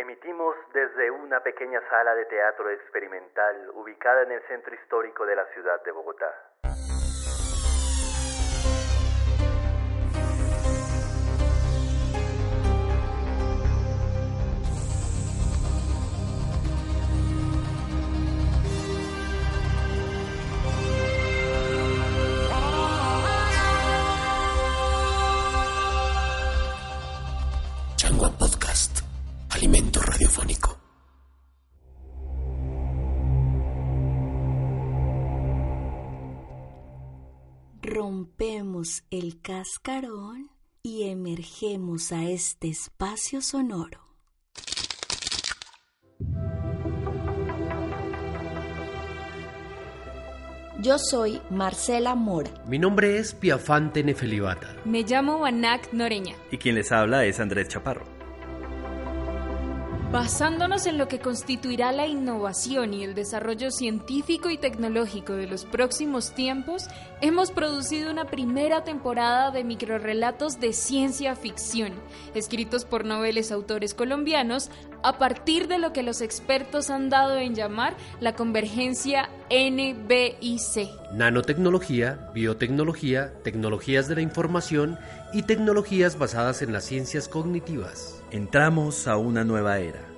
Emitimos desde una pequeña sala de teatro experimental ubicada en el centro histórico de la ciudad de Bogotá. Rompemos el cascarón y emergemos a este espacio sonoro. Yo soy Marcela Mora. Mi nombre es Piafante Nefelibata. Me llamo Banak Noreña. Y quien les habla es Andrés Chaparro. Basándonos en lo que constituirá la innovación y el desarrollo científico y tecnológico de los próximos tiempos, hemos producido una primera temporada de microrelatos de ciencia ficción, escritos por noveles autores colombianos, a partir de lo que los expertos han dado en llamar la convergencia NBIC. Nanotecnología, biotecnología, tecnologías de la información y tecnologías basadas en las ciencias cognitivas. Entramos a una nueva era.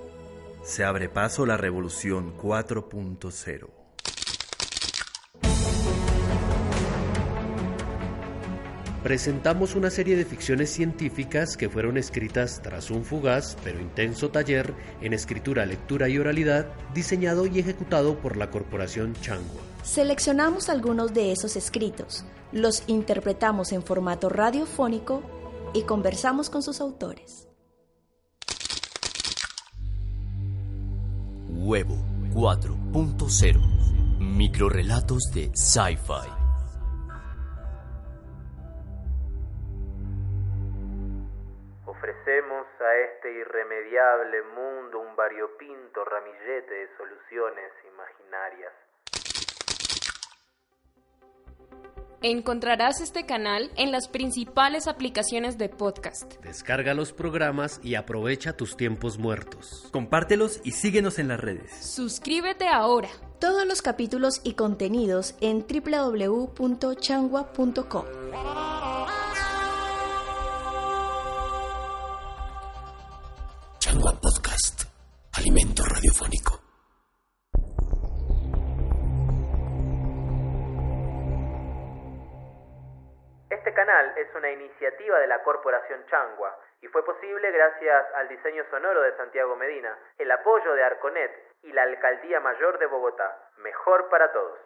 Se abre paso la revolución 4.0. Presentamos una serie de ficciones científicas que fueron escritas tras un fugaz pero intenso taller en escritura, lectura y oralidad diseñado y ejecutado por la corporación Changua. Seleccionamos algunos de esos escritos, los interpretamos en formato radiofónico y conversamos con sus autores. Huevo 4.0. Microrelatos de Sci-Fi. Ofrecemos a este irremediable mundo un variopinto ramillete de soluciones imaginarias. Encontrarás este canal en las principales aplicaciones de podcast. Descarga los programas y aprovecha tus tiempos muertos. Compártelos y síguenos en las redes. Suscríbete ahora. Todos los capítulos y contenidos en www.changua.com. Changua canal es una iniciativa de la Corporación Changua y fue posible gracias al diseño sonoro de Santiago Medina, el apoyo de Arconet y la Alcaldía Mayor de Bogotá. Mejor para todos.